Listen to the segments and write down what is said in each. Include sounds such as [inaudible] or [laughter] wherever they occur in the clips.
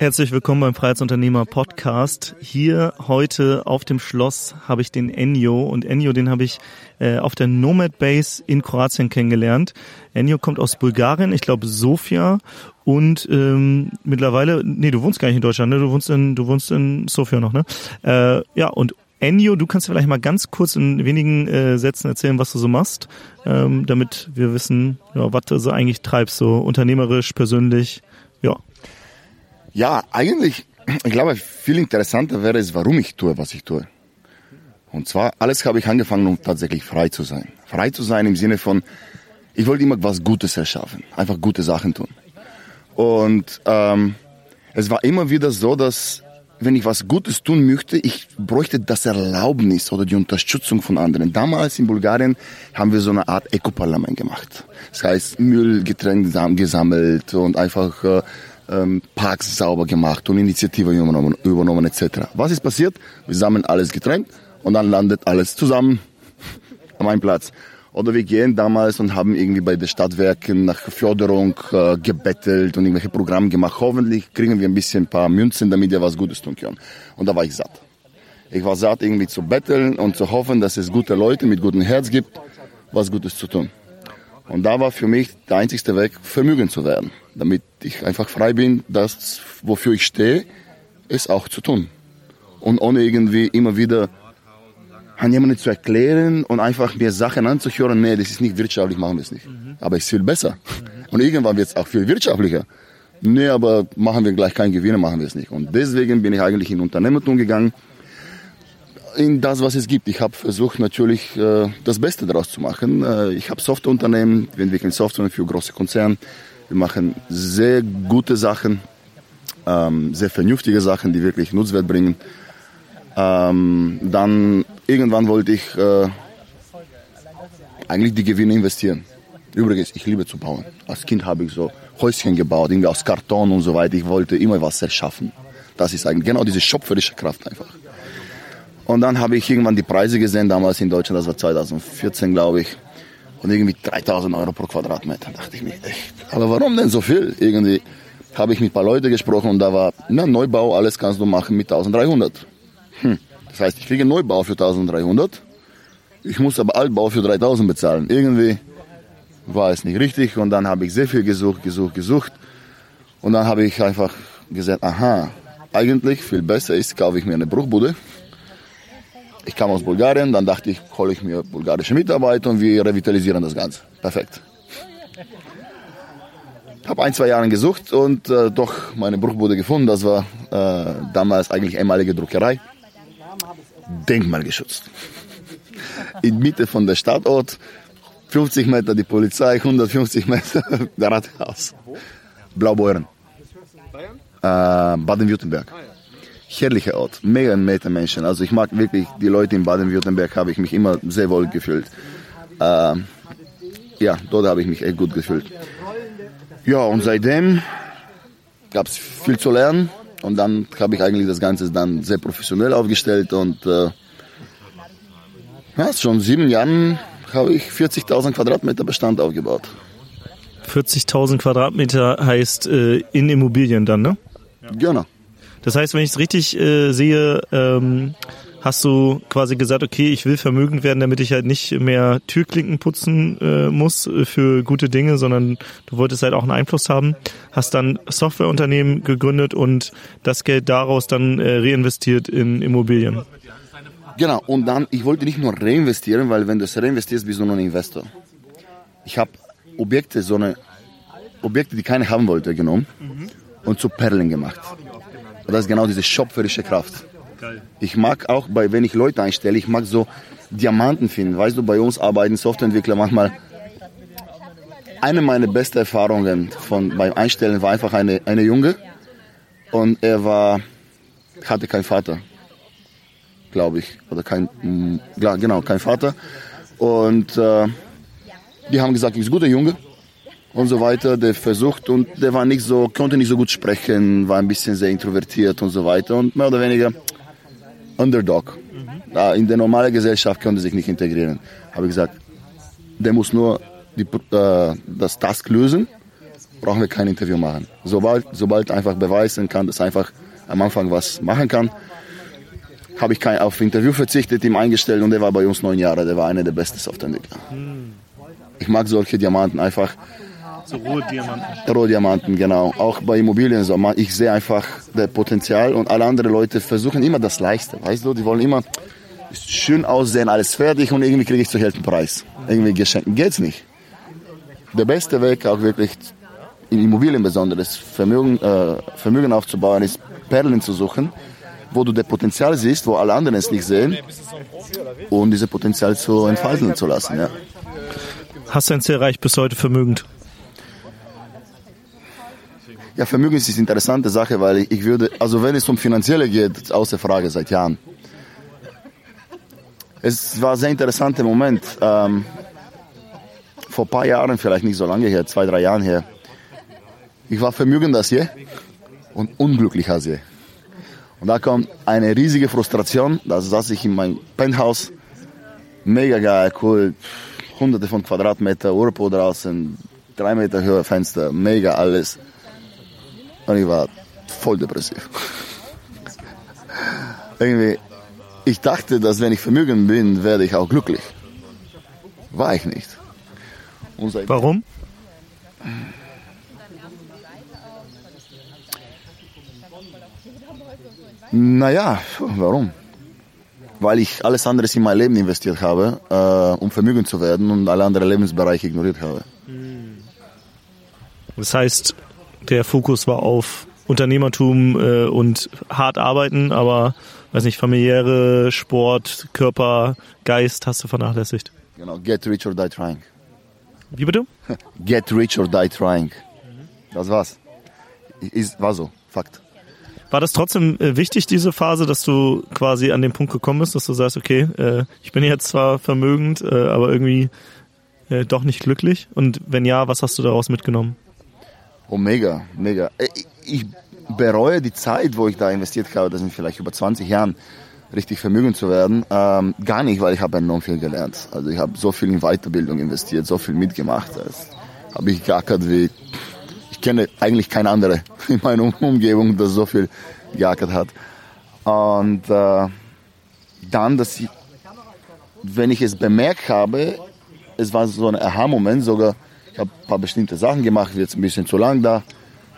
Herzlich willkommen beim Freiheitsunternehmer Podcast. Hier heute auf dem Schloss habe ich den Enyo und Enyo, den habe ich äh, auf der Nomad Base in Kroatien kennengelernt. Enyo kommt aus Bulgarien, ich glaube Sofia und ähm, mittlerweile, nee, du wohnst gar nicht in Deutschland, ne? Du wohnst in, du wohnst in Sofia noch, ne? Äh, ja und Enyo, du kannst vielleicht mal ganz kurz in wenigen äh, Sätzen erzählen, was du so machst, ähm, damit wir wissen, ja, was du so eigentlich treibst, so unternehmerisch, persönlich, ja. Ja, eigentlich, ich glaube, viel interessanter wäre es, warum ich tue, was ich tue. Und zwar, alles habe ich angefangen, um tatsächlich frei zu sein. Frei zu sein im Sinne von, ich wollte immer was Gutes erschaffen, einfach gute Sachen tun. Und ähm, es war immer wieder so, dass wenn ich was Gutes tun möchte, ich bräuchte das Erlaubnis oder die Unterstützung von anderen. Damals in Bulgarien haben wir so eine Art Eco-Parlament gemacht. Das heißt, Müll getrennt gesammelt und einfach äh, ähm, Parks sauber gemacht und Initiative übernommen, übernommen etc. Was ist passiert? Wir sammeln alles getrennt und dann landet alles zusammen [laughs] an einem Platz. Oder wir gehen damals und haben irgendwie bei den Stadtwerken nach Förderung äh, gebettelt und irgendwelche Programme gemacht. Hoffentlich kriegen wir ein bisschen ein paar Münzen, damit wir was Gutes tun können. Und da war ich satt. Ich war satt, irgendwie zu betteln und zu hoffen, dass es gute Leute mit gutem Herz gibt, was Gutes zu tun. Und da war für mich der einzigste Weg, Vermögen zu werden, damit ich einfach frei bin, das, wofür ich stehe, es auch zu tun. Und ohne irgendwie immer wieder an jemanden zu erklären und einfach mir Sachen anzuhören, nee, das ist nicht wirtschaftlich, machen wir es nicht. Mhm. Aber es ist viel besser. Mhm. Und irgendwann wird es auch viel wirtschaftlicher. Nee, aber machen wir gleich keinen Gewinn, machen wir es nicht. Und deswegen bin ich eigentlich in Unternehmertum gegangen, in das, was es gibt. Ich habe versucht natürlich äh, das Beste daraus zu machen. Äh, ich habe Softwareunternehmen, wir entwickeln Software für große Konzerne. Wir machen sehr gute Sachen, ähm, sehr vernünftige Sachen, die wirklich Nutzwert bringen. Ähm, dann irgendwann wollte ich äh, eigentlich die Gewinne investieren. Übrigens, ich liebe zu bauen. Als Kind habe ich so Häuschen gebaut, irgendwie aus Karton und so weiter. Ich wollte immer was erschaffen. Das ist eigentlich genau diese schöpferische Kraft einfach. Und dann habe ich irgendwann die Preise gesehen, damals in Deutschland, das war 2014, glaube ich. Und irgendwie 3000 Euro pro Quadratmeter. Da dachte ich mir, echt, aber warum denn so viel? Irgendwie habe ich mit ein paar Leuten gesprochen und da war, na, Neubau, alles kannst du machen mit 1300. Hm. Das heißt, ich kriege Neubau für 1300. Ich muss aber Altbau für 3000 bezahlen. Irgendwie war es nicht richtig und dann habe ich sehr viel gesucht, gesucht, gesucht. Und dann habe ich einfach gesagt, aha, eigentlich viel besser ist, kaufe ich mir eine Bruchbude. Ich kam aus Bulgarien, dann dachte ich, hole ich mir bulgarische Mitarbeiter und wir revitalisieren das Ganze. Perfekt. Habe ein, zwei Jahre gesucht und äh, doch meine Bruchbude gefunden. Das war äh, damals eigentlich einmalige Druckerei. Denkmalgeschützt. In Mitte von der Stadtort, 50 Meter die Polizei, 150 Meter [laughs] der Rathaus. Blaubeuren. Äh, Baden-Württemberg. Herrlicher Ort, mega nette Menschen. Also ich mag wirklich die Leute in Baden-Württemberg, habe ich mich immer sehr wohl gefühlt. Äh, ja, dort habe ich mich echt gut gefühlt. Ja, und seitdem gab es viel zu lernen. Und dann habe ich eigentlich das Ganze dann sehr professionell aufgestellt und äh, ja, schon sieben Jahren habe ich 40.000 Quadratmeter Bestand aufgebaut. 40.000 Quadratmeter heißt äh, in Immobilien dann, ne? Genau. Das heißt, wenn ich es richtig äh, sehe, ähm, hast du quasi gesagt, okay, ich will vermögend werden, damit ich halt nicht mehr Türklinken putzen äh, muss für gute Dinge, sondern du wolltest halt auch einen Einfluss haben, hast dann Softwareunternehmen gegründet und das Geld daraus dann äh, reinvestiert in Immobilien. Genau, und dann, ich wollte nicht nur reinvestieren, weil wenn du es reinvestierst, bist du nur ein Investor. Ich habe Objekte, so eine Objekte, die keiner haben wollte, genommen mhm. und zu Perlen gemacht. Und das ist genau diese schöpferische Kraft. Ich mag auch, bei, wenn ich Leute einstelle, ich mag so Diamanten finden. Weißt du, bei uns arbeiten Softwareentwickler manchmal. Eine meiner besten Erfahrungen von, beim Einstellen war einfach eine, eine Junge und er war, hatte keinen Vater, glaube ich, oder kein, genau, kein Vater. Und äh, die haben gesagt, ich ist ein guter Junge und so weiter. Der versucht und der war nicht so, konnte nicht so gut sprechen, war ein bisschen sehr introvertiert und so weiter und mehr oder weniger Underdog. Mhm. In der normalen Gesellschaft konnte sich nicht integrieren. Habe ich gesagt, der muss nur die, äh, das Task lösen brauchen wir kein Interview machen. Sobald, sobald einfach beweisen kann, dass einfach am Anfang was machen kann, habe ich kein auf Interview verzichtet, ihm eingestellt und der war bei uns neun Jahre. Der war einer der besten Softwareentwickler. Hm. Ich mag solche Diamanten einfach. So rohe Diamanten. Rohe Diamanten, genau. Auch bei Immobilien so. Ich sehe einfach das Potenzial und alle anderen Leute versuchen immer das Leichte. Weißt du, die wollen immer schön aussehen, alles fertig und irgendwie kriege ich zu Hälfte Preis. Irgendwie geschenkt. Geht's nicht. Der beste Weg auch wirklich in Immobilien besonders Vermögen, äh, Vermögen aufzubauen ist Perlen zu suchen wo du das Potenzial siehst, wo alle anderen es nicht sehen und dieses Potenzial zu entfalten zu lassen. Ja. Hast du ein Ziel erreicht bis heute vermögend? Ja, Vermögen ist eine interessante Sache, weil ich würde, also wenn es um Finanzielle geht, außer Frage seit Jahren. Es war ein sehr interessanter Moment. Ähm, vor ein paar Jahren, vielleicht nicht so lange her, zwei, drei Jahren her. Ich war vermögender als je und unglücklicher als je. Und da kommt eine riesige Frustration. Da saß ich in meinem Penthouse. Mega geil, cool. Hunderte von Quadratmeter, Urpo draußen, drei Meter höher Fenster, mega alles. Und ich war voll depressiv. Irgendwie, ich dachte, dass wenn ich vermögend bin, werde ich auch glücklich. War ich nicht. Warum? Naja, warum? Weil ich alles andere in mein Leben investiert habe, äh, um vermögend zu werden und alle anderen Lebensbereiche ignoriert habe. Das heißt, der Fokus war auf Unternehmertum äh, und hart arbeiten, aber weiß nicht, familiäre, Sport, Körper, Geist hast du vernachlässigt. Genau, get rich or die trying. Wie bitte? [laughs] Get rich or die trying. Das war's. Ist, war so, Fakt. War das trotzdem äh, wichtig, diese Phase, dass du quasi an den Punkt gekommen bist, dass du sagst, okay, äh, ich bin jetzt zwar vermögend, äh, aber irgendwie äh, doch nicht glücklich? Und wenn ja, was hast du daraus mitgenommen? Oh, mega, mega. Äh, ich bereue die Zeit, wo ich da investiert habe, das sind vielleicht über 20 Jahren, richtig vermögend zu werden, ähm, gar nicht, weil ich habe enorm viel gelernt. Also ich habe so viel in Weiterbildung investiert, so viel mitgemacht. Das habe ich geackert wie ich kenne eigentlich keine andere [laughs] in meiner Umgebung, das so viel geackert hat. Und äh, dann, dass ich, wenn ich es bemerkt habe, es war so ein Aha-Moment sogar, habe ein paar bestimmte Sachen gemacht, jetzt ein bisschen zu lang da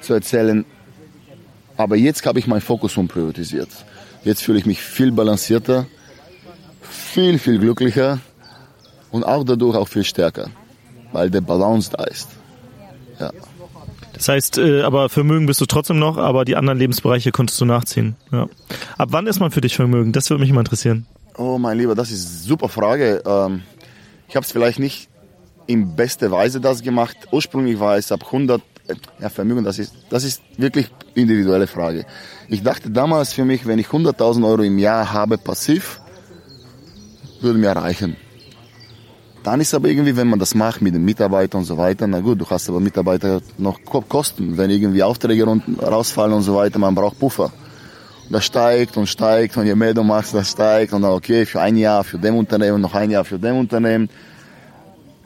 zu erzählen. Aber jetzt habe ich meinen Fokus umpriorisiert. Jetzt fühle ich mich viel balancierter, viel, viel glücklicher und auch dadurch auch viel stärker, weil der Balance da ist. Ja. Das heißt, äh, aber Vermögen bist du trotzdem noch, aber die anderen Lebensbereiche konntest du nachziehen. Ja. Ab wann ist man für dich Vermögen? Das würde mich mal interessieren. Oh mein Lieber, das ist eine super Frage. Ähm, ich habe es vielleicht nicht in bester Weise das gemacht. Ursprünglich war es ab 100 äh, ja, Vermögen, das ist, das ist wirklich individuelle Frage. Ich dachte damals für mich, wenn ich 100.000 Euro im Jahr habe passiv, würde mir reichen. Dann ist aber irgendwie, wenn man das macht mit den Mitarbeitern und so weiter, na gut, du hast aber Mitarbeiter noch Kosten, wenn irgendwie Aufträge rausfallen und so weiter, man braucht Puffer. Und das steigt und steigt und je mehr du machst, das steigt und dann okay, für ein Jahr für dem Unternehmen, noch ein Jahr für dem Unternehmen.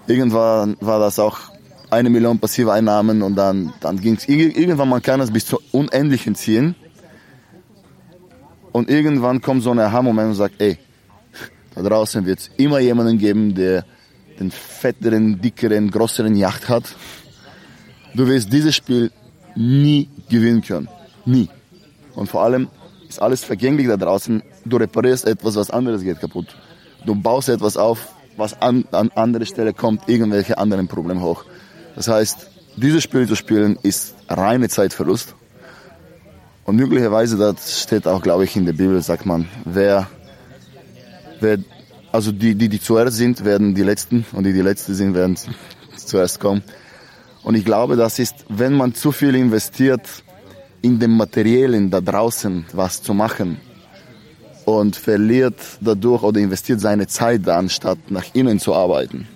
Irgendwann war das auch eine Million passive Einnahmen und dann, dann ging es, irgendwann man kann es bis zu Unendlichen ziehen. Und irgendwann kommt so ein Aha-Moment und sagt, ey, da draußen wird es immer jemanden geben, der den fetteren, dickeren, größeren Yacht hat, du wirst dieses Spiel nie gewinnen können. Nie. Und vor allem ist alles vergänglich da draußen. Du reparierst etwas, was anderes geht kaputt. Du baust etwas auf, was an, an andere Stelle kommt, irgendwelche anderen Probleme hoch. Das heißt, dieses Spiel zu spielen ist reine Zeitverlust. Und möglicherweise, das steht auch, glaube ich, in der Bibel, sagt man, wer, wer also die, die, die zuerst sind, werden die Letzten und die, die Letzte sind, werden [laughs] zuerst kommen. Und ich glaube, das ist, wenn man zu viel investiert in den Materiellen da draußen was zu machen und verliert dadurch oder investiert seine Zeit da, anstatt nach innen zu arbeiten,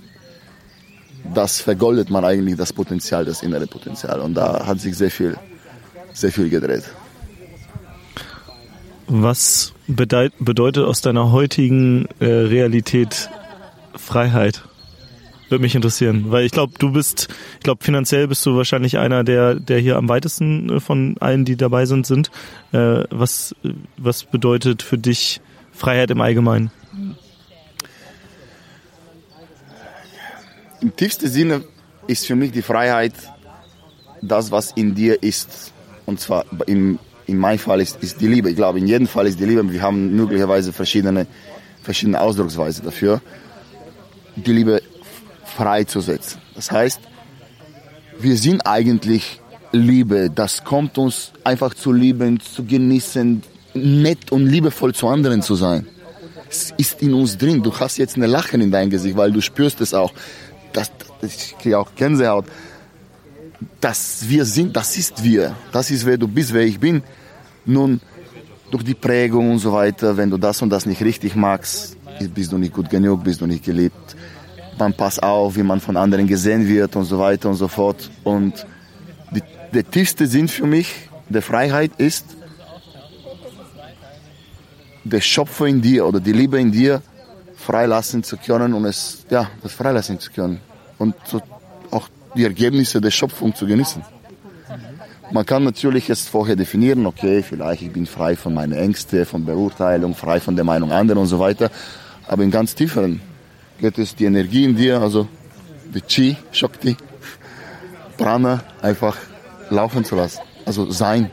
das vergoldet man eigentlich das Potenzial, das innere Potenzial. Und da hat sich sehr viel, sehr viel gedreht. Was bedeutet aus deiner heutigen äh, Realität Freiheit? Würde mich interessieren, weil ich glaube, du bist, ich glaube, finanziell bist du wahrscheinlich einer, der, der hier am weitesten äh, von allen, die dabei sind, sind. Äh, was, was bedeutet für dich Freiheit im Allgemeinen? Im tiefsten Sinne ist für mich die Freiheit das, was in dir ist. Und zwar im, in meinem Fall ist, ist die Liebe. Ich glaube, in jedem Fall ist die Liebe. Wir haben möglicherweise verschiedene, verschiedene Ausdrucksweise dafür. Die Liebe freizusetzen. Das heißt, wir sind eigentlich Liebe. Das kommt uns einfach zu lieben, zu genießen, nett und liebevoll zu anderen zu sein. Es ist in uns drin. Du hast jetzt eine Lachen in deinem Gesicht, weil du spürst es auch. Das, das, ich kriege auch Gänsehaut. Dass wir sind, das ist wir. Das ist wer du bist, wer ich bin. Nun, durch die Prägung und so weiter, wenn du das und das nicht richtig magst, bist du nicht gut genug, bist du nicht geliebt. Man passt auf, wie man von anderen gesehen wird und so weiter und so fort. Und die, der tiefste Sinn für mich der Freiheit ist, der Schöpfer in dir oder die Liebe in dir freilassen zu können und es, ja, das freilassen zu können. Und so auch die Ergebnisse der Schöpfung zu genießen. Man kann natürlich es vorher definieren, okay, vielleicht ich bin frei von meinen Ängsten, von Beurteilung, frei von der Meinung anderer und so weiter. Aber im ganz tieferen geht es die Energie in dir, also die Chi, Shakti, Prana einfach laufen zu lassen. Also sein.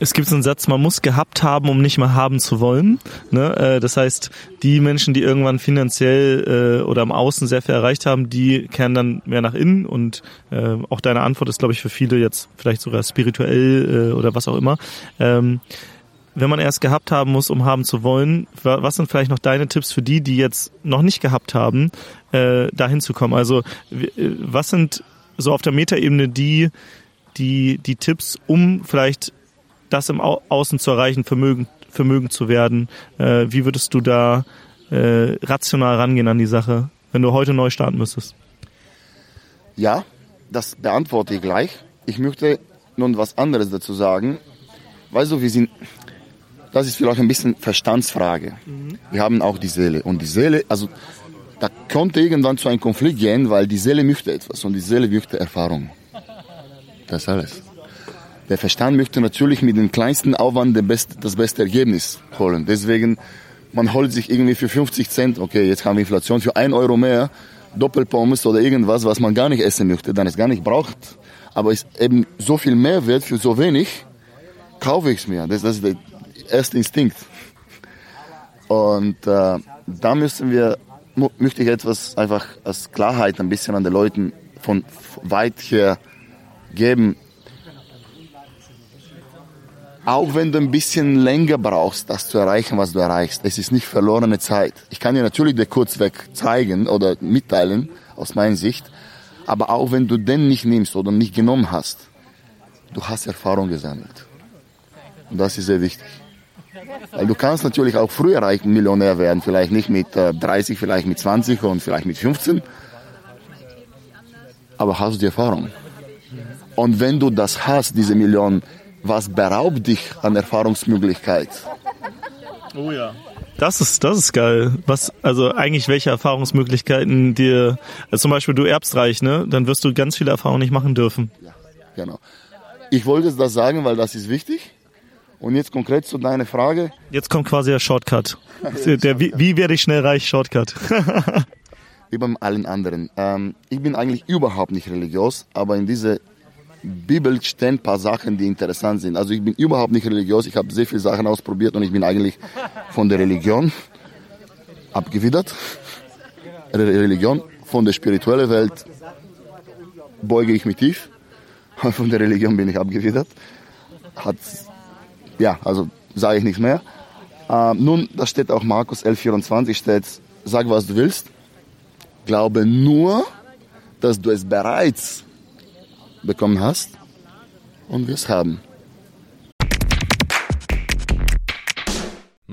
Es gibt so einen Satz, man muss gehabt haben, um nicht mehr haben zu wollen. Ne? Äh, das heißt, die Menschen, die irgendwann finanziell äh, oder im Außen sehr viel erreicht haben, die kehren dann mehr nach innen und äh, auch deine Antwort ist, glaube ich, für viele jetzt vielleicht sogar spirituell oder was auch immer. Wenn man erst gehabt haben muss, um haben zu wollen, was sind vielleicht noch deine Tipps für die, die jetzt noch nicht gehabt haben, dahin zu kommen? Also was sind so auf der Metaebene die, die, die Tipps, um vielleicht das im Au Außen zu erreichen, Vermögen, Vermögen zu werden. Äh, wie würdest du da äh, rational rangehen an die Sache, wenn du heute neu starten müsstest? Ja, das beantworte ich gleich. Ich möchte nun was anderes dazu sagen. Weißt du, wir sind, das ist vielleicht ein bisschen Verstandsfrage. Wir haben auch die Seele. Und die Seele, also da konnte irgendwann zu einem Konflikt gehen, weil die Seele möchte etwas und die Seele möchte Erfahrung. Das alles. Der Verstand möchte natürlich mit dem kleinsten Aufwand das beste Ergebnis holen. Deswegen, man holt sich irgendwie für 50 Cent, okay, jetzt haben wir Inflation, für 1 Euro mehr Doppelpommes oder irgendwas, was man gar nicht essen möchte, dann es gar nicht braucht. Aber es eben so viel Mehrwert für so wenig, kaufe ich es mir. Das, das, ist der erste Instinkt. Und äh, da müssen wir, möchte ich etwas einfach als Klarheit ein bisschen an den Leuten von weit her geben auch wenn du ein bisschen länger brauchst, das zu erreichen, was du erreichst, es ist nicht verlorene Zeit. Ich kann dir natürlich den Kurzweg zeigen oder mitteilen, aus meiner Sicht, aber auch wenn du den nicht nimmst oder nicht genommen hast, du hast Erfahrung gesammelt. Und das ist sehr wichtig. Weil du kannst natürlich auch früher reichen Millionär werden, vielleicht nicht mit 30, äh, vielleicht mit 20 und vielleicht mit 15, aber hast du die Erfahrung. Und wenn du das hast, diese Millionen, was beraubt dich an Erfahrungsmöglichkeit? Oh ja. Das ist, das ist geil. Was, also eigentlich welche Erfahrungsmöglichkeiten dir, also zum Beispiel du erbst reich, ne? Dann wirst du ganz viele Erfahrungen nicht machen dürfen. Ja, genau. Ich wollte das sagen, weil das ist wichtig. Und jetzt konkret zu deiner Frage. Jetzt kommt quasi der Shortcut. der, wie, wie werde ich schnell reich Shortcut? [laughs] wie bei allen anderen. Ähm, ich bin eigentlich überhaupt nicht religiös, aber in diese Bibel stehen ein paar Sachen, die interessant sind. Also ich bin überhaupt nicht religiös. Ich habe sehr viele Sachen ausprobiert und ich bin eigentlich von der Religion abgewidert. Religion, von der spirituellen Welt beuge ich mich tief. Von der Religion bin ich abgewidert. Hat, ja, also sage ich nichts mehr. Äh, nun, da steht auch Markus 11,24 steht, sag was du willst. Glaube nur, dass du es bereits bekommen hast und wir es haben.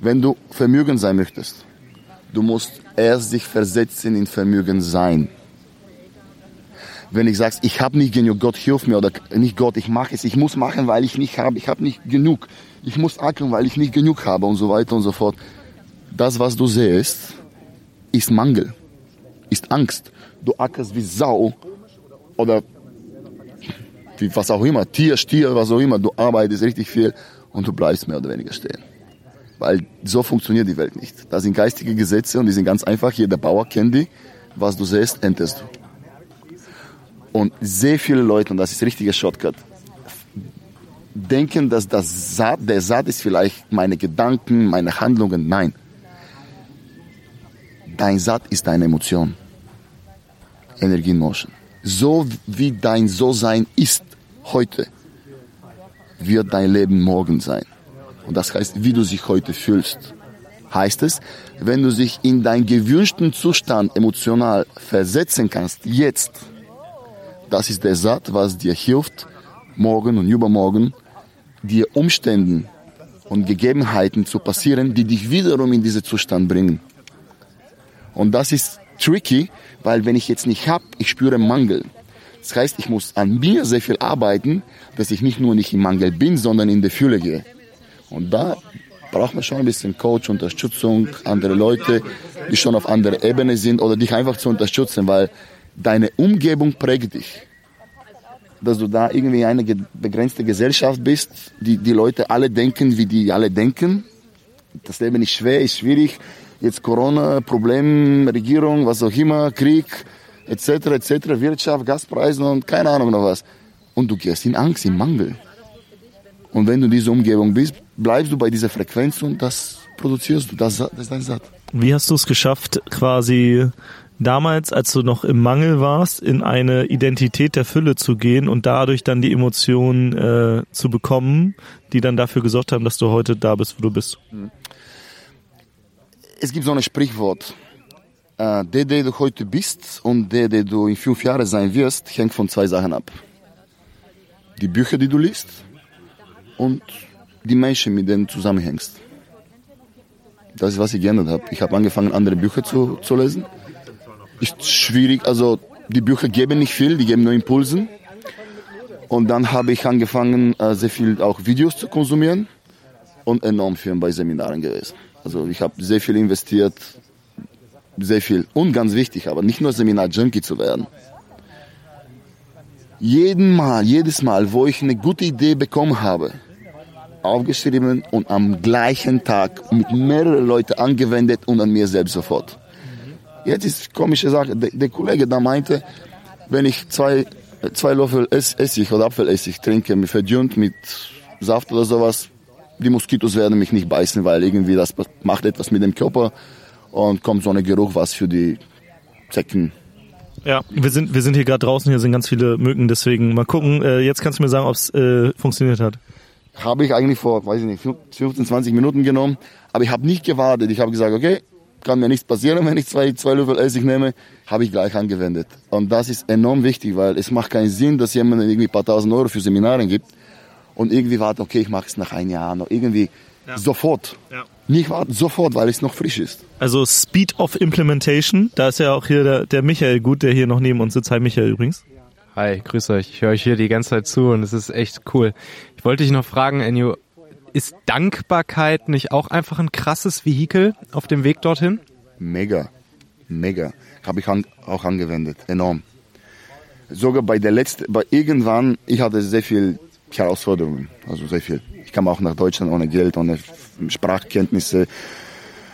wenn du Vermögen sein möchtest, du musst erst dich versetzen in Vermögen sein. Wenn ich sagst, ich habe nicht genug, Gott hilf mir oder nicht Gott, ich mache es, ich muss machen, weil ich nicht habe, ich habe nicht genug, ich muss ackern, weil ich nicht genug habe und so weiter und so fort. Das, was du siehst, ist Mangel, ist Angst. Du ackerst wie Sau oder wie was auch immer, Tier, Stier, was auch immer, du arbeitest richtig viel und du bleibst mehr oder weniger stehen. Weil so funktioniert die Welt nicht. Das sind geistige Gesetze und die sind ganz einfach. Jeder Bauer kennt die. Was du siehst, erntest du. Und sehr viele Leute, und das ist richtiger Shortcut, denken, dass das Saat, der Saat ist vielleicht meine Gedanken, meine Handlungen. Nein. Dein Saat ist deine Emotion. Energie in Motion. So wie dein So-Sein ist heute, wird dein Leben morgen sein. Und das heißt, wie du dich heute fühlst. Heißt es, wenn du dich in deinen gewünschten Zustand emotional versetzen kannst, jetzt, das ist der Satz, was dir hilft, morgen und übermorgen dir Umständen und Gegebenheiten zu passieren, die dich wiederum in diesen Zustand bringen. Und das ist tricky, weil wenn ich jetzt nicht hab, ich spüre Mangel. Das heißt, ich muss an mir sehr viel arbeiten, dass ich nicht nur nicht im Mangel bin, sondern in der Fülle gehe. Und da braucht man schon ein bisschen Coach, Unterstützung, andere Leute, die schon auf anderer Ebene sind oder dich einfach zu unterstützen, weil deine Umgebung prägt dich. Dass du da irgendwie eine begrenzte Gesellschaft bist, die, die Leute alle denken, wie die alle denken. Das Leben ist schwer, ist schwierig. Jetzt Corona, Problem, Regierung, was auch immer, Krieg, etc., etc., Wirtschaft, Gaspreise und keine Ahnung noch was. Und du gehst in Angst, in Mangel. Und wenn du in dieser Umgebung bist, bleibst du bei dieser Frequenz und das produzierst du, das, das ist dein Satz. Wie hast du es geschafft, quasi damals, als du noch im Mangel warst, in eine Identität der Fülle zu gehen und dadurch dann die Emotionen äh, zu bekommen, die dann dafür gesorgt haben, dass du heute da bist, wo du bist? Es gibt so ein Sprichwort. Äh, der, der du heute bist und der, der du in fünf Jahren sein wirst, hängt von zwei Sachen ab. Die Bücher, die du liest und die Menschen, mit denen du zusammenhängst. Das ist, was ich geändert habe. Ich habe angefangen, andere Bücher zu, zu lesen. Ist schwierig, also die Bücher geben nicht viel, die geben nur Impulsen. Und dann habe ich angefangen, äh, sehr viel auch Videos zu konsumieren und enorm viel bei Seminaren gewesen. Also ich habe sehr viel investiert, sehr viel. Und ganz wichtig, aber nicht nur Seminar-Junkie zu werden. Jeden Mal, jedes Mal, wo ich eine gute Idee bekommen habe, aufgeschrieben und am gleichen Tag mit mehreren Leuten angewendet und an mir selbst sofort. Jetzt ist komische Sache, der, der Kollege da meinte, wenn ich zwei, zwei Löffel Essig oder Apfelessig trinke, verdünnt mit Saft oder sowas, die Moskitos werden mich nicht beißen, weil irgendwie das macht etwas mit dem Körper und kommt so ein Geruch, was für die Zecken ja, wir sind, wir sind hier gerade draußen, hier sind ganz viele Mücken, deswegen mal gucken. Äh, jetzt kannst du mir sagen, ob es äh, funktioniert hat habe ich eigentlich vor, weiß ich nicht, 15, 20 Minuten genommen. Aber ich habe nicht gewartet. Ich habe gesagt, okay, kann mir nichts passieren, [laughs] wenn ich zwei, zwei Löffel Essig nehme, habe ich gleich angewendet. Und das ist enorm wichtig, weil es macht keinen Sinn, dass jemand irgendwie ein paar tausend Euro für Seminare gibt und irgendwie wartet, okay, ich mache es nach einem Jahr noch. Irgendwie ja. sofort. Ja. Nicht warten, sofort, weil es noch frisch ist. Also Speed of Implementation, da ist ja auch hier der, der Michael gut, der hier noch neben uns sitzt. Hi Michael übrigens. Hi, grüß euch. Ich höre euch hier die ganze Zeit zu und es ist echt cool. Wollte dich noch fragen, Enyo, ist Dankbarkeit nicht auch einfach ein krasses Vehikel auf dem Weg dorthin? mega, mega. Habe ich an, auch angewendet, enorm. Sogar bei der letzten, bei irgendwann, ich hatte sehr viel Herausforderungen, also sehr viel. Ich kam auch nach Deutschland ohne Geld, ohne Sprachkenntnisse,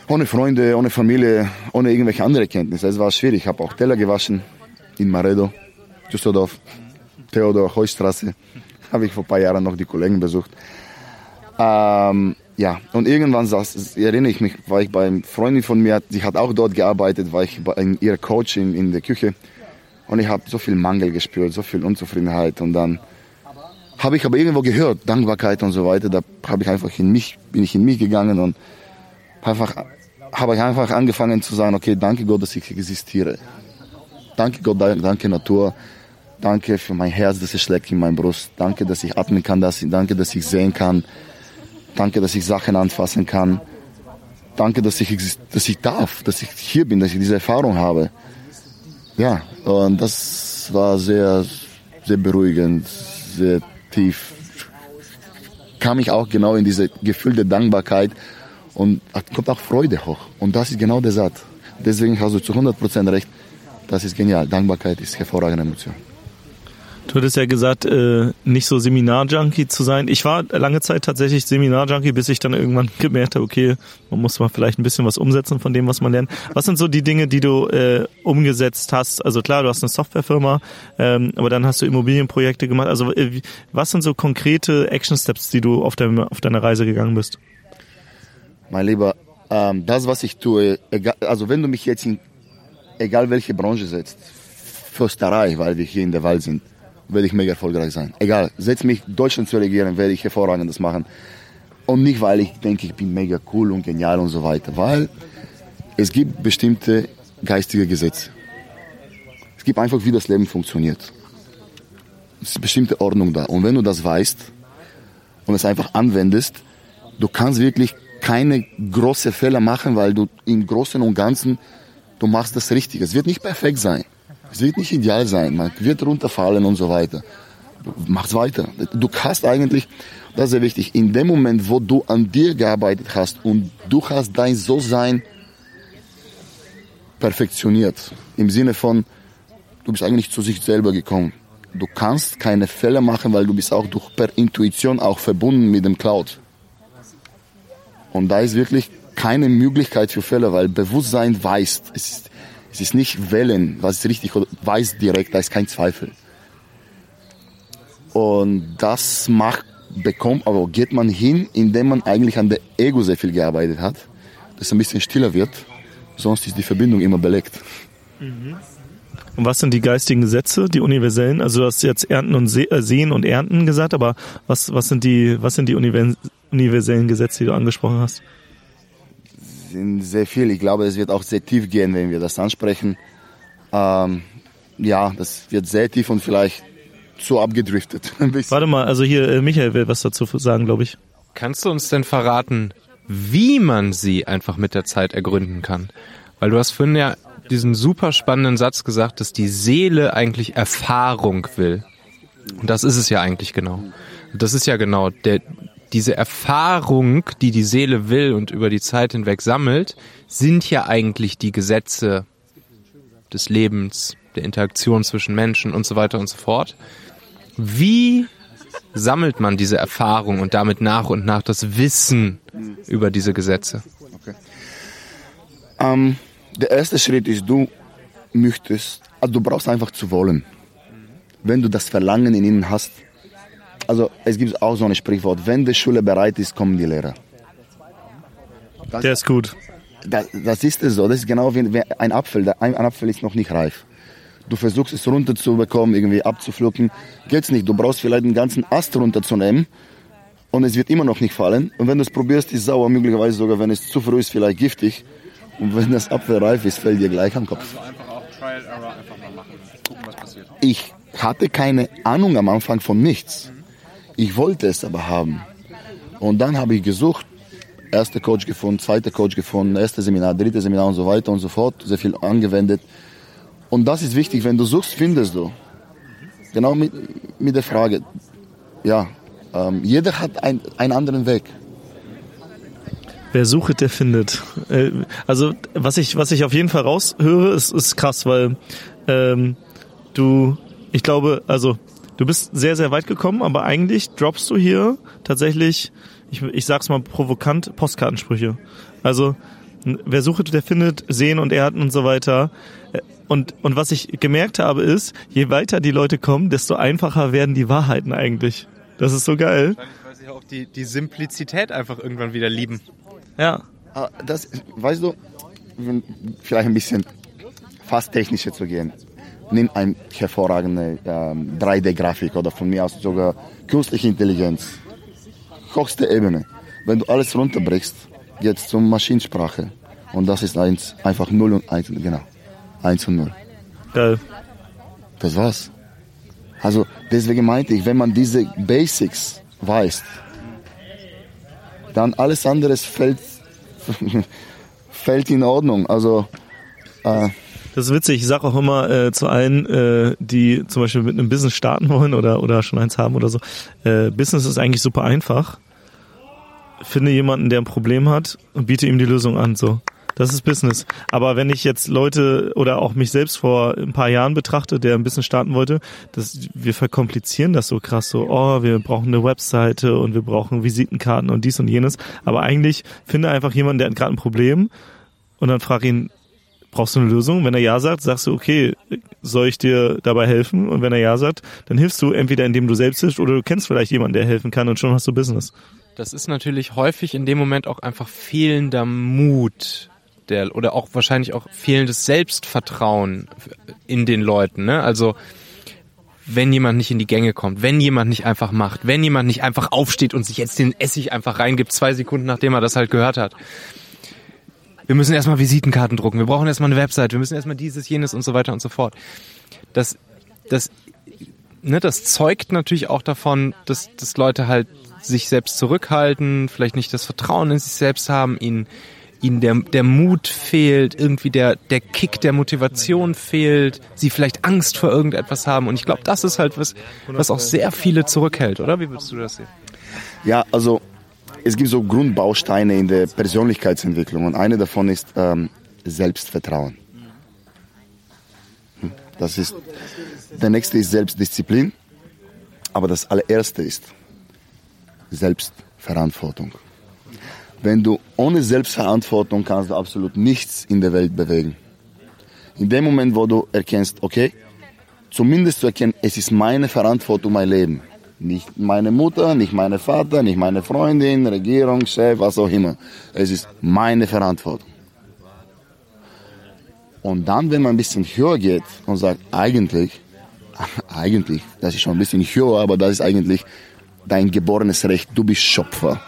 ohne Freunde, ohne Familie, ohne irgendwelche andere Kenntnisse. Es war schwierig. Ich habe auch Teller gewaschen in Maredo, Düsseldorf, Theodor Heustraße. Habe ich vor ein paar Jahren noch die Kollegen besucht. Ähm, ja, und irgendwann saß, erinnere ich mich, war ich bei einer Freundin von mir, die hat auch dort gearbeitet, war ich bei ihrer Coach in, in der Küche und ich habe so viel Mangel gespürt, so viel Unzufriedenheit und dann habe ich aber irgendwo gehört, Dankbarkeit und so weiter, da habe ich einfach in mich, bin ich in mich gegangen und einfach, habe ich einfach angefangen zu sagen, okay, danke Gott, dass ich existiere. Danke Gott, danke Natur, danke für mein Herz, dass es schlägt in meiner Brust, danke, dass ich atmen kann, dass, danke, dass ich sehen kann, Danke, dass ich Sachen anfassen kann. Danke, dass ich, dass ich darf, dass ich hier bin, dass ich diese Erfahrung habe. Ja, und das war sehr, sehr beruhigend, sehr tief. Kam ich auch genau in diese Gefühl der Dankbarkeit und kommt auch Freude hoch. Und das ist genau der Satz. Deswegen hast du zu 100% recht. Das ist genial. Dankbarkeit ist hervorragende Emotion. Du hattest ja gesagt, äh, nicht so Seminar-Junkie zu sein. Ich war lange Zeit tatsächlich Seminar-Junkie, bis ich dann irgendwann [laughs] gemerkt habe, okay, man muss mal vielleicht ein bisschen was umsetzen von dem, was man lernt. Was sind so die Dinge, die du äh, umgesetzt hast? Also klar, du hast eine Softwarefirma, ähm, aber dann hast du Immobilienprojekte gemacht. Also äh, was sind so konkrete Action-Steps, die du auf, deiner Reise gegangen bist? Mein Lieber, ähm, das, was ich tue, egal, also wenn du mich jetzt in egal welche Branche setzt, Försterei, weil wir hier in der Wald sind, werde ich mega erfolgreich sein. Egal, setz mich Deutschland zu regieren, werde ich hervorragendes machen. Und nicht, weil ich denke, ich bin mega cool und genial und so weiter, weil es gibt bestimmte geistige Gesetze. Es gibt einfach, wie das Leben funktioniert. Es ist eine bestimmte Ordnung da. Und wenn du das weißt und es einfach anwendest, du kannst wirklich keine großen Fehler machen, weil du im Großen und Ganzen, du machst das Richtige. Es wird nicht perfekt sein. Es wird nicht ideal sein, man wird runterfallen und so weiter. Du machst weiter. Du hast eigentlich, das ist sehr wichtig, in dem Moment, wo du an dir gearbeitet hast und du hast dein So-Sein perfektioniert, im Sinne von, du bist eigentlich zu sich selber gekommen. Du kannst keine Fälle machen, weil du bist auch durch, per Intuition auch verbunden mit dem Cloud. Und da ist wirklich keine Möglichkeit für Fälle, weil Bewusstsein weiß, es ist, es ist nicht wählen, was ist richtig oder weiß direkt, da ist kein Zweifel. Und das macht, bekommt, aber geht man hin, indem man eigentlich an der Ego sehr viel gearbeitet hat, dass es ein bisschen stiller wird, sonst ist die Verbindung immer belegt. Mhm. Und was sind die geistigen Gesetze, die universellen? Also du hast jetzt Ernten und äh, Sehen und Ernten gesagt, aber was, was sind die, was sind die universellen Gesetze, die du angesprochen hast? Sind sehr viel. Ich glaube, es wird auch sehr tief gehen, wenn wir das ansprechen. Ähm, ja, das wird sehr tief und vielleicht zu abgedriftet. [laughs] Warte mal, also hier, äh, Michael will was dazu sagen, glaube ich. Kannst du uns denn verraten, wie man sie einfach mit der Zeit ergründen kann? Weil du hast vorhin ja diesen super spannenden Satz gesagt, dass die Seele eigentlich Erfahrung will. Und das ist es ja eigentlich genau. Das ist ja genau der, diese Erfahrung, die die Seele will und über die Zeit hinweg sammelt, sind ja eigentlich die Gesetze des Lebens, der Interaktion zwischen Menschen und so weiter und so fort. Wie sammelt man diese Erfahrung und damit nach und nach das Wissen über diese Gesetze? Okay. Ähm, der erste Schritt ist, du möchtest, also du brauchst einfach zu wollen. Wenn du das Verlangen in ihnen hast, also es gibt auch so ein Sprichwort, wenn die Schule bereit ist, kommen die Lehrer. Das, Der ist gut. Das, das ist es so, das ist genau wie ein Apfel, ein Apfel ist noch nicht reif. Du versuchst es runterzubekommen, irgendwie abzupflücken, geht's nicht. Du brauchst vielleicht einen ganzen Ast runterzunehmen und es wird immer noch nicht fallen. Und wenn du es probierst, ist sauer, möglicherweise sogar, wenn es zu früh ist, vielleicht giftig. Und wenn das Apfel reif ist, fällt dir gleich am Kopf. Also einfach auch Trial Error einfach mal machen, gucken, was passiert. Ich hatte keine Ahnung am Anfang von nichts. Ich wollte es aber haben. Und dann habe ich gesucht, erster Coach gefunden, zweiter Coach gefunden, erste Seminar, dritte Seminar und so weiter und so fort, sehr viel angewendet. Und das ist wichtig, wenn du suchst, findest du. Genau mit, mit der Frage, ja, ähm, jeder hat ein, einen anderen Weg. Wer sucht, der findet. Äh, also was ich, was ich auf jeden Fall raushöre, ist, ist krass, weil ähm, du, ich glaube, also du bist sehr, sehr weit gekommen, aber eigentlich droppst du hier tatsächlich, ich, ich sag's mal provokant, Postkartensprüche. Also wer sucht, der findet, sehen und erden und so weiter. Und, und was ich gemerkt habe ist, je weiter die Leute kommen, desto einfacher werden die Wahrheiten eigentlich. Das ist so geil. Weil sie auch die, die Simplizität einfach irgendwann wieder lieben. Ja. Ah, Das, weißt du, vielleicht ein bisschen fast technischer zu gehen. Nimm eine hervorragende ähm, 3D-Grafik oder von mir aus sogar künstliche Intelligenz. Höchste Ebene. Wenn du alles runterbrichst, geht's zur Maschinensprache. Und das ist eins, einfach 0 und 1, genau. 1 und 0. Geil. Das war's. Also deswegen meinte ich, wenn man diese Basics weiß, dann alles andere fällt, [laughs] fällt in Ordnung. Also äh, Das ist witzig. Ich sage auch immer äh, zu allen, äh, die zum Beispiel mit einem Business starten wollen oder, oder schon eins haben oder so. Äh, Business ist eigentlich super einfach. Finde jemanden, der ein Problem hat und biete ihm die Lösung an. So, das ist Business. Aber wenn ich jetzt Leute oder auch mich selbst vor ein paar Jahren betrachte, der ein Business starten wollte, das, wir verkomplizieren das so krass. So, oh, wir brauchen eine Webseite und wir brauchen Visitenkarten und dies und jenes. Aber eigentlich finde einfach jemanden, der hat gerade ein Problem und dann frag ihn, brauchst du eine Lösung? Wenn er ja sagt, sagst du, okay, soll ich dir dabei helfen? Und wenn er ja sagt, dann hilfst du entweder indem du selbst hilfst oder du kennst vielleicht jemanden, der helfen kann und schon hast du Business. Das ist natürlich häufig in dem Moment auch einfach fehlender Mut. Der, oder auch wahrscheinlich auch fehlendes Selbstvertrauen in den Leuten. Ne? Also wenn jemand nicht in die Gänge kommt, wenn jemand nicht einfach macht, wenn jemand nicht einfach aufsteht und sich jetzt den Essig einfach reingibt, zwei Sekunden nachdem er das halt gehört hat. Wir müssen erstmal Visitenkarten drucken, wir brauchen erstmal eine Website, wir müssen erstmal dieses, jenes und so weiter und so fort. Das, das, ne, das zeugt natürlich auch davon, dass, dass Leute halt sich selbst zurückhalten, vielleicht nicht das Vertrauen in sich selbst haben, ihnen, ihnen der, der Mut fehlt, irgendwie der, der Kick der Motivation fehlt, sie vielleicht Angst vor irgendetwas haben. Und ich glaube, das ist halt was, was auch sehr viele zurückhält, oder? Wie würdest du das sehen? Ja, also es gibt so Grundbausteine in der Persönlichkeitsentwicklung und eine davon ist ähm, Selbstvertrauen. Hm, Das ist, der nächste ist Selbstdisziplin, aber das allererste ist Selbstverantwortung. Wenn du ohne Selbstverantwortung kannst du absolut nichts in der Welt bewegen. In dem Moment, wo du erkennst, okay, zumindest zu erkennen, es ist meine Verantwortung, mein Leben. Nicht meine Mutter, nicht meine Vater, nicht meine Freundin, Regierung, Chef, was auch immer. Es ist meine Verantwortung. Und dann, wenn man ein bisschen höher geht und sagt, eigentlich, [laughs] eigentlich, das ist schon ein bisschen höher, aber das ist eigentlich dein geborenes Recht, du bist Schöpfer.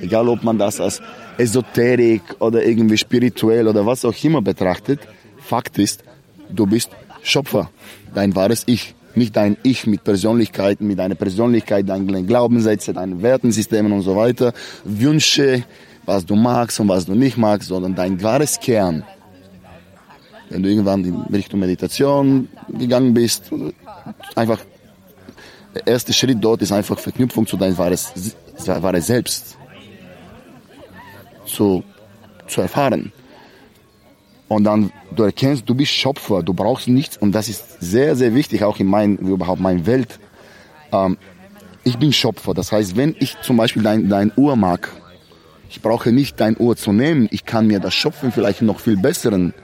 Egal, ob man das als Esoterik oder irgendwie spirituell oder was auch immer betrachtet, Fakt ist, du bist Schöpfer, dein wahres Ich. Nicht dein Ich mit Persönlichkeiten, mit deiner Persönlichkeit, deinen Glaubenssätze, deinen Wertensystemen und so weiter, Wünsche, was du magst und was du nicht magst, sondern dein wahres Kern. Wenn du irgendwann in Richtung Meditation gegangen bist, einfach der erste Schritt dort ist einfach Verknüpfung zu deinem wahres, wahres Selbst zu, zu erfahren. Und dann, du erkennst, du bist Schöpfer, du brauchst nichts. Und das ist sehr, sehr wichtig, auch in mein, überhaupt mein Welt. Ähm, ich bin Schöpfer. Das heißt, wenn ich zum Beispiel dein, dein Uhr mag, ich brauche nicht dein Uhr zu nehmen. Ich kann mir das Schöpfen vielleicht noch viel besseren.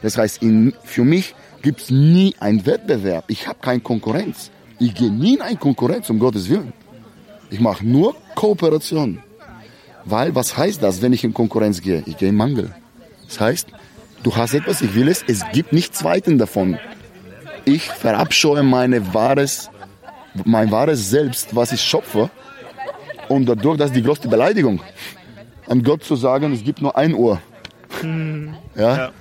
Das heißt, in, für mich gibt es nie einen Wettbewerb. Ich habe keine Konkurrenz. Ich gehe nie in eine Konkurrenz, um Gottes Willen. Ich mache nur Kooperation. Weil, was heißt das, wenn ich in Konkurrenz gehe? Ich gehe in Mangel. Das heißt, du hast etwas, ich will es, es gibt nicht zweiten davon. Ich verabscheue meine wahres, mein wahres Selbst, was ich schöpfe. Und dadurch, das ist die größte Beleidigung, an Gott zu sagen, es gibt nur ein Ohr. Ja? Ja.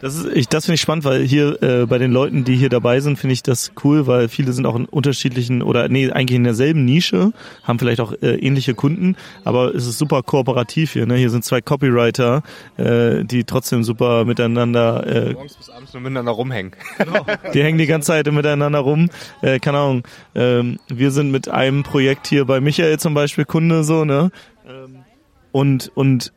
Das ist, ich, das finde ich spannend, weil hier äh, bei den Leuten, die hier dabei sind, finde ich das cool, weil viele sind auch in unterschiedlichen oder nee, eigentlich in derselben Nische, haben vielleicht auch äh, ähnliche Kunden, aber es ist super kooperativ hier. Ne? Hier sind zwei Copywriter, äh, die trotzdem super miteinander äh, Morgens bis abends nur miteinander rumhängen. [laughs] die hängen die ganze Zeit miteinander rum. Äh, keine Ahnung. Ähm, wir sind mit einem Projekt hier bei Michael zum Beispiel Kunde so, ne? Ähm, und und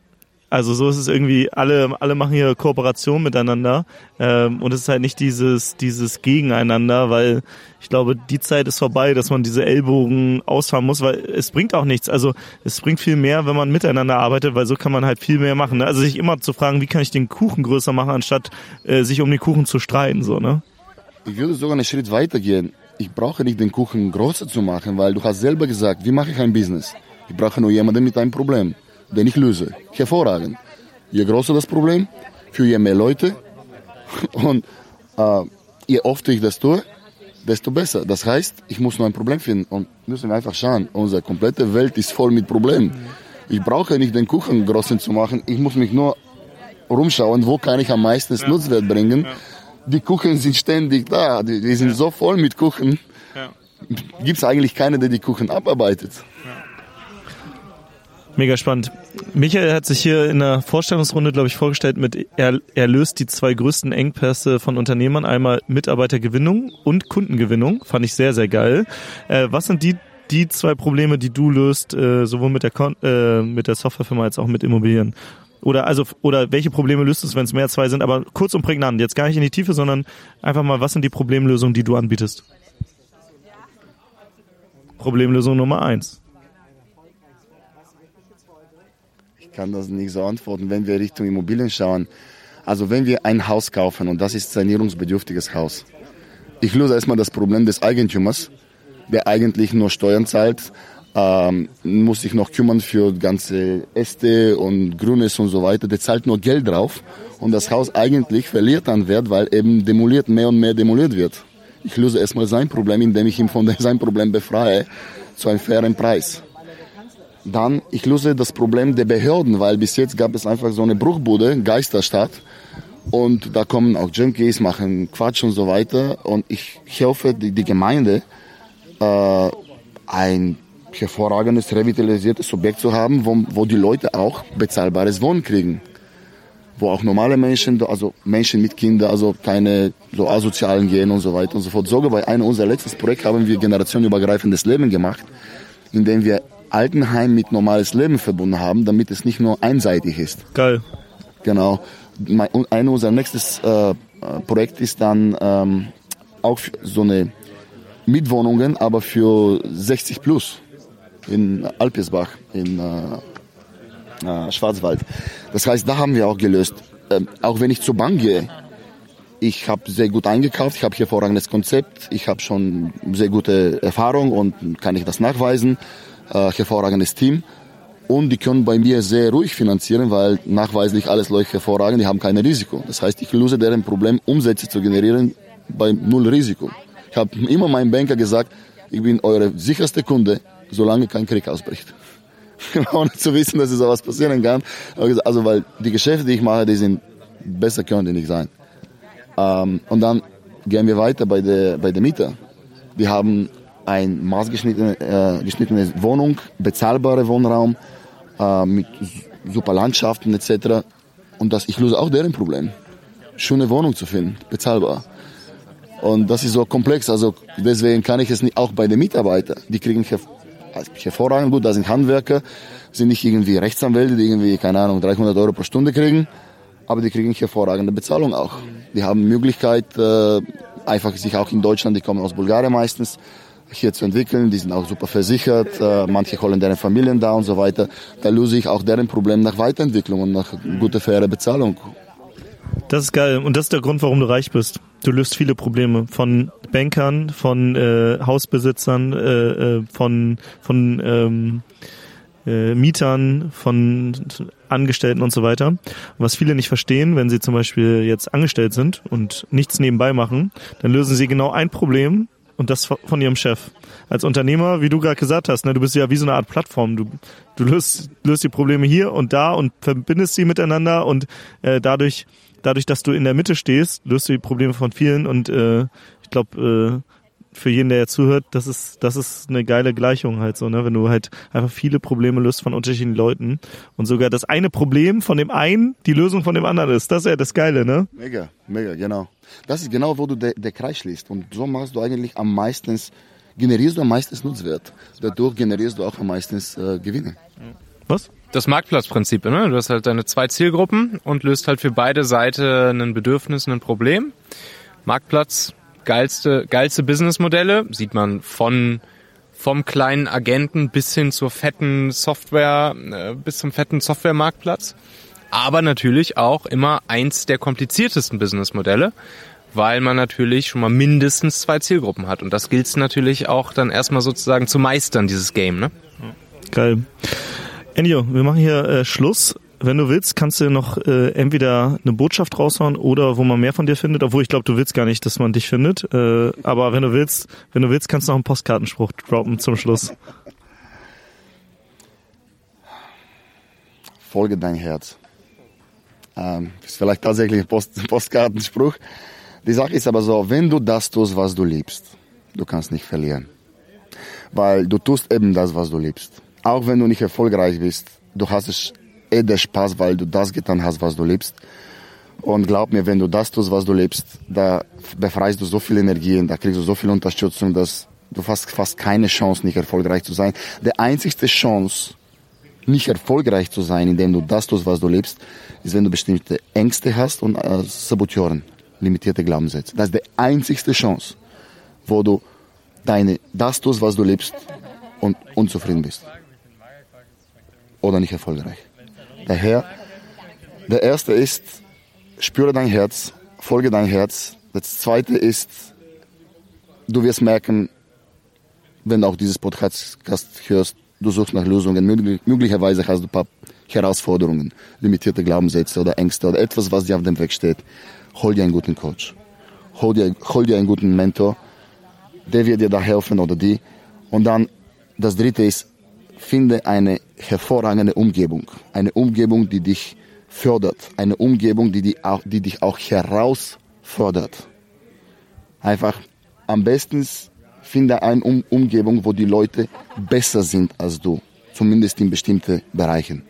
Also so ist es irgendwie, alle, alle machen hier Kooperation miteinander ähm, und es ist halt nicht dieses, dieses Gegeneinander, weil ich glaube, die Zeit ist vorbei, dass man diese Ellbogen ausfahren muss, weil es bringt auch nichts. Also es bringt viel mehr, wenn man miteinander arbeitet, weil so kann man halt viel mehr machen. Ne? Also sich immer zu fragen, wie kann ich den Kuchen größer machen, anstatt äh, sich um den Kuchen zu streiten. So, ne? Ich würde sogar einen Schritt weiter gehen. Ich brauche nicht den Kuchen größer zu machen, weil du hast selber gesagt, wie mache ich ein Business? Ich brauche nur jemanden mit einem Problem den ich löse. Hervorragend. Je größer das Problem, für je mehr Leute [laughs] und äh, je öfter ich das tue, desto besser. Das heißt, ich muss nur ein Problem finden und müssen wir einfach schauen. Unsere komplette Welt ist voll mit Problemen. Ich brauche nicht den Kuchen großen zu machen. Ich muss mich nur rumschauen, wo kann ich am meisten ja. Nutzwert bringen. Ja. Die Kuchen sind ständig da. Die, die sind ja. so voll mit Kuchen. Gibt es eigentlich keinen, der die Kuchen abarbeitet. Mega spannend. Michael hat sich hier in der Vorstellungsrunde, glaube ich, vorgestellt mit, er, er löst die zwei größten Engpässe von Unternehmern, einmal Mitarbeitergewinnung und Kundengewinnung. Fand ich sehr, sehr geil. Äh, was sind die, die zwei Probleme, die du löst, äh, sowohl mit der, Kon äh, mit der Softwarefirma als auch mit Immobilien? Oder also oder welche Probleme löst es, wenn es mehr zwei sind? Aber kurz und prägnant. Jetzt gar nicht in die Tiefe, sondern einfach mal, was sind die Problemlösungen, die du anbietest? Problemlösung Nummer eins. Kann das nicht so antworten, wenn wir Richtung Immobilien schauen. Also wenn wir ein Haus kaufen und das ist sanierungsbedürftiges Haus. Ich löse erstmal das Problem des Eigentümers, der eigentlich nur Steuern zahlt, ähm, muss sich noch kümmern für ganze Äste und Grünes und so weiter. Der zahlt nur Geld drauf und das Haus eigentlich verliert an Wert, weil eben demoliert mehr und mehr demoliert wird. Ich löse erstmal sein Problem, indem ich ihn von [laughs] seinem Problem befreie zu einem fairen Preis. Dann, ich löse das Problem der Behörden, weil bis jetzt gab es einfach so eine Bruchbude, Geisterstadt. Und da kommen auch Junkies, machen Quatsch und so weiter. Und ich helfe die, die Gemeinde, äh, ein hervorragendes, revitalisiertes Objekt zu haben, wo, wo die Leute auch bezahlbares Wohnen kriegen. Wo auch normale Menschen, also Menschen mit Kindern, also keine so asozialen gehen und so weiter und so fort. Sogar bei einem unserer letzten Projekte haben wir generationenübergreifendes Leben gemacht, indem wir Altenheim mit normales Leben verbunden haben, damit es nicht nur einseitig ist. Geil. Genau. Ein unser nächstes äh, Projekt ist dann ähm, auch so eine Mietwohnungen, aber für 60 plus in Alpesbach in äh, äh, Schwarzwald. Das heißt, da haben wir auch gelöst. Ähm, auch wenn ich zur Bank gehe, ich habe sehr gut eingekauft, ich habe hervorragendes Konzept, ich habe schon sehr gute Erfahrung und kann ich das nachweisen äh, hervorragendes Team. Und die können bei mir sehr ruhig finanzieren, weil nachweislich alles läuft hervorragend, die haben kein Risiko. Das heißt, ich löse deren Problem, Umsätze zu generieren bei null Risiko. Ich habe immer meinem Banker gesagt, ich bin eure sicherste Kunde, solange kein Krieg ausbricht. [laughs] Ohne zu wissen, dass es sowas passieren kann. Also, weil die Geschäfte, die ich mache, die sind besser können die nicht sein. Ähm, und dann gehen wir weiter bei der, bei der Mieter. Die haben ein maßgeschnittene äh, geschnittene Wohnung, bezahlbare Wohnraum äh, mit super Landschaften etc. Und das, ich löse auch deren Problem. Schöne Wohnung zu finden, bezahlbar. Und das ist so komplex, also deswegen kann ich es nicht, auch bei den Mitarbeitern, die kriegen also hervorragend gut, da sind Handwerker, sind nicht irgendwie Rechtsanwälte, die irgendwie, keine Ahnung, 300 Euro pro Stunde kriegen, aber die kriegen hervorragende Bezahlung auch. Die haben Möglichkeit, äh, einfach sich auch in Deutschland, die kommen aus Bulgarien meistens, hier zu entwickeln. Die sind auch super versichert. Äh, manche holen deren Familien da und so weiter. Da löse ich auch deren Problem nach Weiterentwicklung und nach guter, fairer Bezahlung. Das ist geil. Und das ist der Grund, warum du reich bist. Du löst viele Probleme von Bankern, von äh, Hausbesitzern, äh, äh von, von ähm, äh, Mietern, von Angestellten und so weiter. Was viele nicht verstehen, wenn sie zum Beispiel jetzt angestellt sind und nichts nebenbei machen, dann lösen sie genau ein Problem und das von ihrem Chef. Als Unternehmer, wie du gerade gesagt hast, ne, du bist ja wie so eine Art Plattform. Du, du löst, löst die Probleme hier und da und verbindest sie miteinander und äh, dadurch, dadurch, dass du in der Mitte stehst, löst du die Probleme von vielen und äh, ich glaube, äh, für jeden, der jetzt zuhört, das ist, das ist eine geile Gleichung halt so, ne? Wenn du halt einfach viele Probleme löst von unterschiedlichen Leuten und sogar das eine Problem von dem einen die Lösung von dem anderen ist. Das ist ja das Geile, ne? Mega, mega, genau. Das ist genau, wo du der de Kreis schließt. Und so machst du eigentlich am meisten, generierst du am meisten Nutzwert. Dadurch generierst du auch am meisten äh, Gewinne. Was? Das Marktplatzprinzip, ne? Du hast halt deine zwei Zielgruppen und löst halt für beide Seiten ein Bedürfnis, ein Problem. Marktplatz, geilste, geilste Businessmodelle, sieht man von vom kleinen Agenten bis hin zur fetten Software, äh, bis zum fetten Softwaremarktplatz. Aber natürlich auch immer eins der kompliziertesten Businessmodelle, weil man natürlich schon mal mindestens zwei Zielgruppen hat. Und das gilt es natürlich auch dann erstmal sozusagen zu meistern, dieses Game, ne? Geil. Ennio, wir machen hier äh, Schluss. Wenn du willst, kannst du noch äh, entweder eine Botschaft raushauen oder wo man mehr von dir findet, obwohl ich glaube, du willst gar nicht, dass man dich findet. Äh, aber wenn du willst, wenn du willst, kannst du noch einen Postkartenspruch droppen zum Schluss. Folge dein Herz. Ähm, ist vielleicht tatsächlich ein Post [laughs] Postkartenspruch. Die Sache ist aber so, wenn du das tust, was du liebst, du kannst nicht verlieren. Weil du tust eben das, was du liebst. Auch wenn du nicht erfolgreich bist, du hast es eh der Spaß, weil du das getan hast, was du liebst. Und glaub mir, wenn du das tust, was du liebst, da befreist du so viel Energien, da kriegst du so viel Unterstützung, dass du hast fast keine Chance, nicht erfolgreich zu sein. Die einzigste Chance, nicht erfolgreich zu sein, indem du das tust, was du liebst, ist, wenn du bestimmte Ängste hast und äh, Saboteuren, limitierte Glaubenssätze. Das ist die einzigste Chance, wo du deine, das tust, was du liebst und unzufrieden bist. Oder nicht erfolgreich. Daher, der erste ist, spüre dein Herz, folge dein Herz. Das zweite ist, du wirst merken, wenn du auch dieses Podcast hörst, du suchst nach Lösungen. Möglicherweise hast du ein paar Herausforderungen, limitierte Glaubenssätze oder Ängste oder etwas, was dir auf dem Weg steht. Hol dir einen guten Coach. Hol dir, hol dir einen guten Mentor. Der wird dir da helfen oder die. Und dann, das dritte ist, finde eine hervorragende Umgebung. Eine Umgebung, die dich fördert. Eine Umgebung, die, die, auch, die dich auch herausfordert. Einfach am besten finde eine um Umgebung, wo die Leute besser sind als du. Zumindest in bestimmten Bereichen.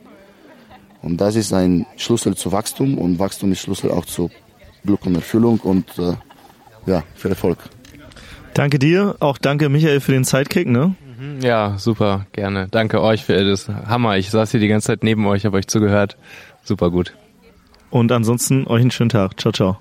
Und das ist ein Schlüssel zu Wachstum und Wachstum ist Schlüssel auch zu Glück und Erfüllung und äh, ja, für Erfolg. Danke dir, auch danke Michael für den Sidekick, ne? Mhm, ja, super, gerne. Danke euch für das Hammer. Ich saß hier die ganze Zeit neben euch, habe euch zugehört. Super gut. Und ansonsten euch einen schönen Tag. Ciao, ciao.